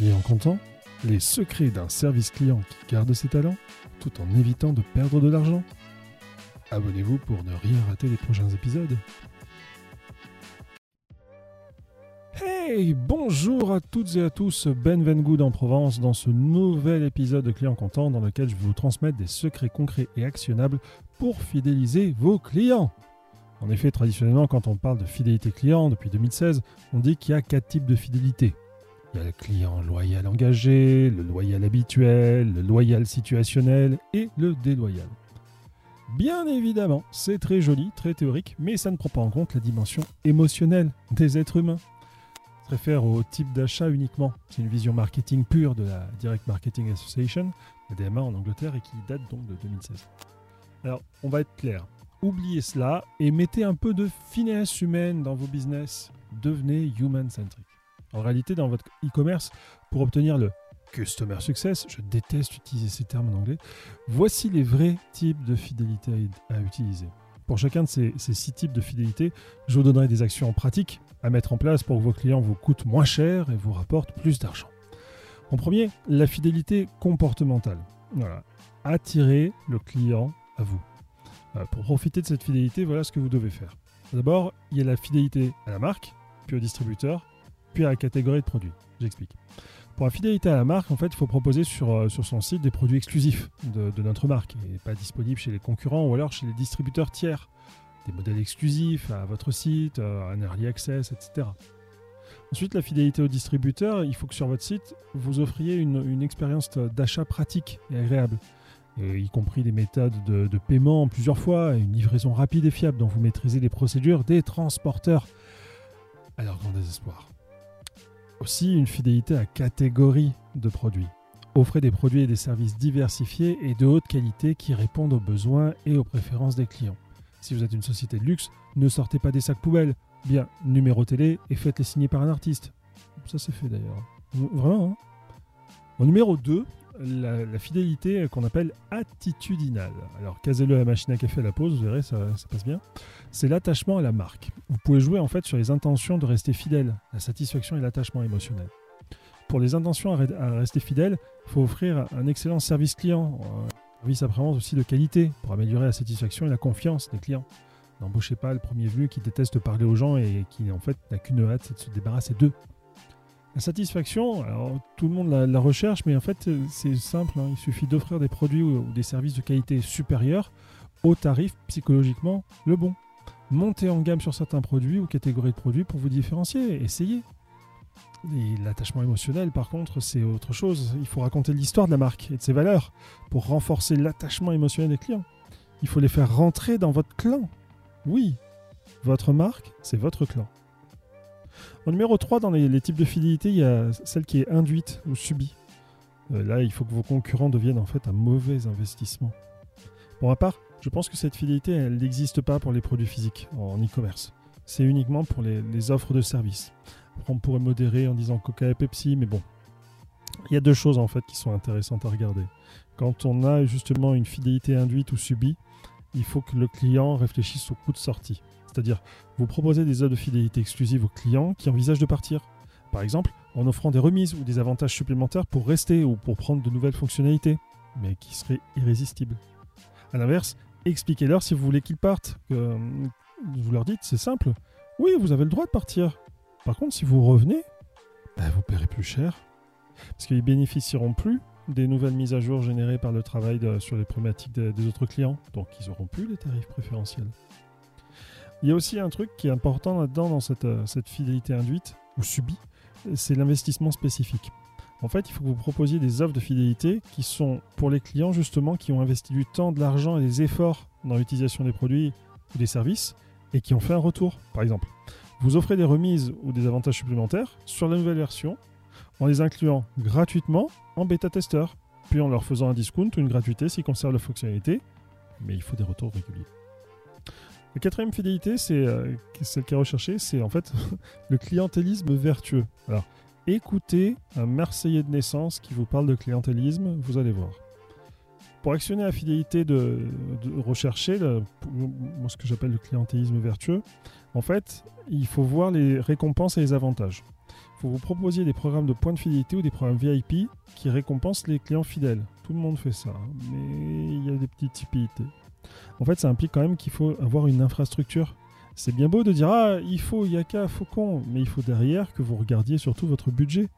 client content, les secrets d'un service client qui garde ses talents, tout en évitant de perdre de l'argent. Abonnez-vous pour ne rien rater des prochains épisodes. Hey, bonjour à toutes et à tous, Ben Vengood en Provence dans ce nouvel épisode de Client Content dans lequel je vais vous transmettre des secrets concrets et actionnables pour fidéliser vos clients. En effet, traditionnellement, quand on parle de fidélité client depuis 2016, on dit qu'il y a quatre types de fidélité. Il y a le client loyal engagé, le loyal habituel, le loyal situationnel et le déloyal. Bien évidemment, c'est très joli, très théorique, mais ça ne prend pas en compte la dimension émotionnelle des êtres humains. Ça se réfère au type d'achat uniquement. C'est une vision marketing pure de la Direct Marketing Association, la DMA en Angleterre, et qui date donc de 2016. Alors, on va être clair. Oubliez cela et mettez un peu de finesse humaine dans vos business. Devenez human-centric. En réalité, dans votre e-commerce, pour obtenir le customer success, je déteste utiliser ces termes en anglais, voici les vrais types de fidélité à utiliser. Pour chacun de ces, six types de fidélité, je vous donnerai des actions pratiques à mettre en place pour que vos clients vous coûtent moins cher et vous rapportent plus d'argent. En premier, la fidélité comportementale. Attirer le client à vous. Pour profiter de cette fidélité, voilà ce que vous devez faire. D'abord, il y a la fidélité à la marque, puis au distributeur, puis à la catégorie de produits. J'explique. Pour la fidélité à la marque, en fait, il faut proposer sur, euh, sur son site des produits exclusifs de, notre marque et pas disponibles chez les concurrents ou alors chez les distributeurs tiers. Des modèles exclusifs à votre site, euh, un early access, etc. Ensuite, la fidélité au distributeur, il faut que sur votre site, vous offriez une, expérience d'achat pratique et agréable, y compris des méthodes de, de paiement plusieurs fois, une livraison rapide et fiable dont vous maîtrisez les procédures des transporteurs leur grand désespoir. Aussi une fidélité à catégorie de produits. Offrez des produits et des services diversifiés et de haute qualité qui répondent aux besoins et aux préférences des clients. Si vous êtes une société de luxe, ne sortez pas des sacs poubelles. Bien, numéro télé et faites-les signer par un artiste. Ça c'est fait d'ailleurs. Vraiment. Hein en numéro 2, la, fidélité qu'on appelle attitudinale. Alors, casez-le à la machine à café à la pause, vous verrez, ça, passe bien. C'est l'attachement à la marque. Vous pouvez jouer en fait sur les intentions de rester fidèle, la satisfaction et l'attachement émotionnel. Pour les intentions à, rester fidèle, il faut offrir un excellent service client, un service après-vente aussi de qualité pour améliorer la satisfaction et la confiance des clients. N'embauchez pas le premier venu qui déteste parler aux gens et qui en fait n'a qu'une hâte, c'est de se débarrasser d'eux. La satisfaction, alors tout le monde la, recherche, mais en fait c'est simple, hein. il suffit d'offrir des produits ou, des services de qualité supérieure au tarif psychologiquement le bon. Montez en gamme sur certains produits ou catégories de produits pour vous différencier, essayez. l'attachement émotionnel, par contre, c'est autre chose. Il faut raconter l'histoire de la marque et de ses valeurs pour renforcer l'attachement émotionnel des clients. Il faut les faire rentrer dans votre clan. Oui, votre marque, c'est votre clan. En numéro 3, dans les, types de fidélité, il y a celle qui est induite ou subie. Euh, là, il faut que vos concurrents deviennent en fait un mauvais investissement. Pour ma part, je pense que cette fidélité, elle n'existe pas pour les produits physiques en e-commerce. C'est uniquement pour les, offres de services. on pourrait modérer en disant Coca et Pepsi, mais bon. Il y a deux choses en fait qui sont intéressantes à regarder. Quand on a justement une fidélité induite ou subie, il faut que le client réfléchisse au coût de sortie. C'est-à-dire, vous proposez des offres de fidélité exclusives aux clients qui envisagent de partir. Par exemple, en offrant des remises ou des avantages supplémentaires pour rester ou pour prendre de nouvelles fonctionnalités, mais qui seraient irrésistibles. A l'inverse, expliquez-leur si vous voulez qu'ils partent. Que, vous leur dites, c'est simple. Oui, vous avez le droit de partir. Par contre, si vous revenez, ben, vous paierez plus cher. Parce qu'ils bénéficieront plus des nouvelles mises à jour générées par le travail sur les problématiques des autres clients. Donc, ils n'auront plus les tarifs préférentiels. Il y a aussi un truc qui est important là-dedans, dans cette, euh, cette fidélité induite ou subie, c'est l'investissement spécifique. En fait, il faut que vous proposiez des offres de fidélité qui sont pour les clients justement qui ont investi du temps, de l'argent et des efforts dans l'utilisation des produits ou des services et qui ont fait un retour. Par exemple, vous offrez des remises ou des avantages supplémentaires sur la nouvelle version en les incluant gratuitement en bêta-testeur, puis en leur faisant un discount ou une gratuité s'ils conservent la fonctionnalité, mais il faut des retours réguliers. La quatrième fidélité, c'est euh, celle qui est recherchée, c'est en fait le clientélisme vertueux. Alors, écoutez un Marseillais de naissance qui vous parle de clientélisme, vous allez voir. Pour actionner la fidélité de, rechercher, moi, ce que j'appelle le clientélisme vertueux, En fait, il faut voir les récompenses et les avantages. Il faut vous proposer des programmes de points de fidélité ou des programmes VIP qui récompensent les clients fidèles. Tout le monde fait ça, hein, mais il y a des petites typités. En fait, ça implique quand même qu'il faut avoir une infrastructure. C'est bien beau de dire Ah, il faut Yaka, Faucon, mais il faut derrière que vous regardiez surtout votre budget.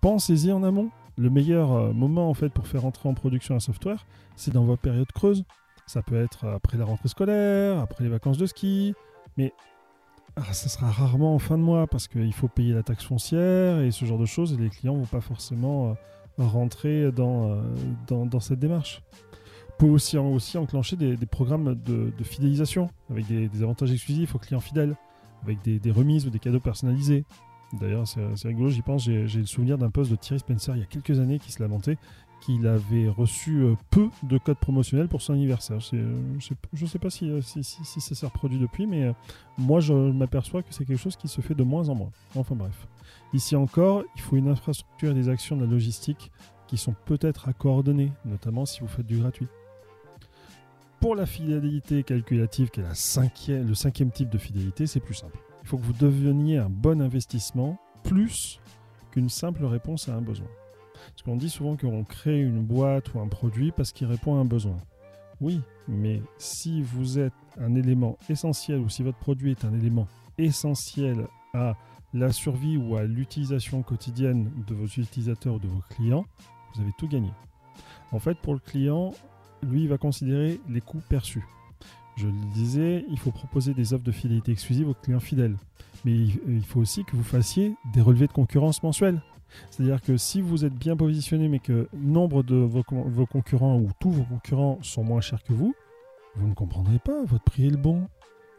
Pensez-y en amont. Le meilleur euh, moment en fait pour faire entrer en production un software, c'est dans votre période creuse. Ça peut être après la rentrée scolaire, après les vacances de ski, mais ah, ça sera rarement en fin de mois parce qu'il faut payer la taxe foncière et ce genre de choses et les clients vont pas forcément euh, rentrer euh, dans, cette démarche. Vous aussi, enclencher des, programmes de, fidélisation avec des, avantages exclusifs aux clients fidèles, avec des, remises ou des cadeaux personnalisés. D'ailleurs, c'est rigolo, j'y pense, j'ai le souvenir d'un post de Thierry Spencer il y a quelques années qui se lamentait qu'il avait reçu euh, peu de codes promotionnels pour son anniversaire. Euh, je ne sais pas euh, si, si, si, ça s'est reproduit depuis, mais moi je m'aperçois que c'est quelque chose qui se fait de moins en moins. Enfin bref. Ici encore, il faut une infrastructure et des actions de la logistique qui sont peut-être à coordonner, notamment si vous faites du gratuit. Pour la fidélité calculative, qui est le cinquième type de fidélité, c'est plus simple. Il faut que vous deveniez un bon investissement plus qu'une simple réponse à un besoin. Parce qu'on dit souvent qu'on crée une boîte ou un produit parce qu'il répond à un besoin. Oui, mais si vous êtes un élément essentiel ou si votre produit est un élément essentiel à la survie ou à l'utilisation quotidienne de vos utilisateurs ou de vos clients, vous avez tout gagné. En fait, pour le client, lui, va considérer les coûts perçus. Je le disais, il faut proposer des offres de fidélité exclusives aux clients fidèles. Mais il faut aussi que vous fassiez des relevés de concurrence mensuels. C'est-à-dire que si vous êtes bien positionné, mais que nombre de vos, concurrents ou tous vos concurrents sont moins chers que vous, vous ne comprendrez pas, votre prix est le bon.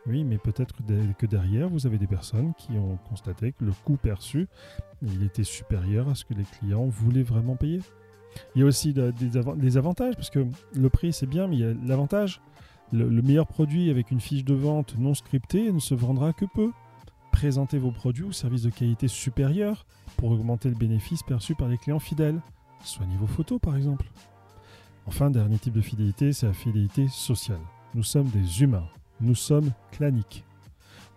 Oui, mais peut-être que derrière, vous avez des personnes qui ont constaté que le coût perçu, était supérieur à ce que les clients voulaient vraiment payer. Il y a aussi des, avantages, parce que le prix c'est bien, mais il y a l'avantage. Le, le meilleur produit avec une fiche de vente non scriptée ne se vendra que peu. Présentez vos produits ou services de qualité supérieure pour augmenter le bénéfice perçu par les clients fidèles. Soignez vos photos par exemple. Enfin, dernier type de fidélité, c'est la fidélité sociale. Nous sommes des humains, nous sommes claniques.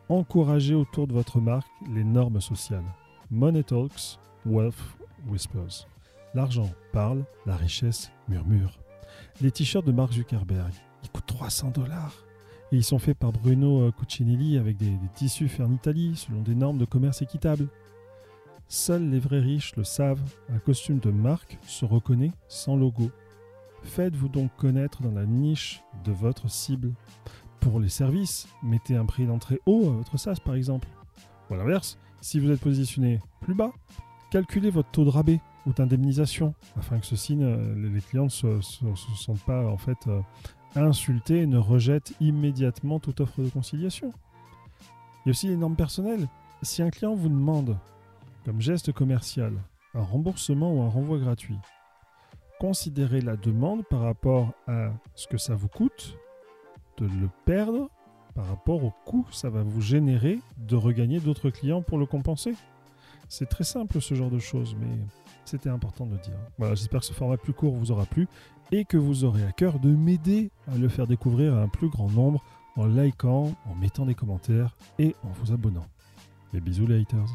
Encouragez autour de votre marque les normes sociales. Money Talks, Wealth Whispers. L'argent parle, la richesse murmure. Les t-shirts de Mark Zuckerberg, ils coûtent 300 dollars. Et ils sont faits par Bruno euh, Cucinelli avec des, tissus faits en Italie selon des normes de commerce équitables. Seuls les vrais riches le savent, un costume de marque se reconnaît sans logo. Faites-vous donc connaître dans la niche de votre cible. Pour les services, mettez un prix d'entrée haut à votre SaaS par exemple. Ou à l'inverse, si vous êtes positionné plus bas, calculez votre taux de rabais ou d'indemnisation afin que ceci, les clients ne se, sentent pas en fait euh, insultés et ne rejettent immédiatement toute offre de conciliation. Il y a aussi les normes personnelles. Si un client vous demande comme geste commercial, un remboursement ou un renvoi gratuit. Considérez la demande par rapport à ce que ça vous coûte de le perdre par rapport au coût que ça va vous générer de regagner d'autres clients pour le compenser. C'est très simple ce genre de choses, mais c'était important de le dire. Voilà, j'espère que ce format plus court vous aura plu et que vous aurez à cœur de m'aider à le faire découvrir à un plus grand nombre en likant, en mettant des commentaires et en vous abonnant. Et bisous les haters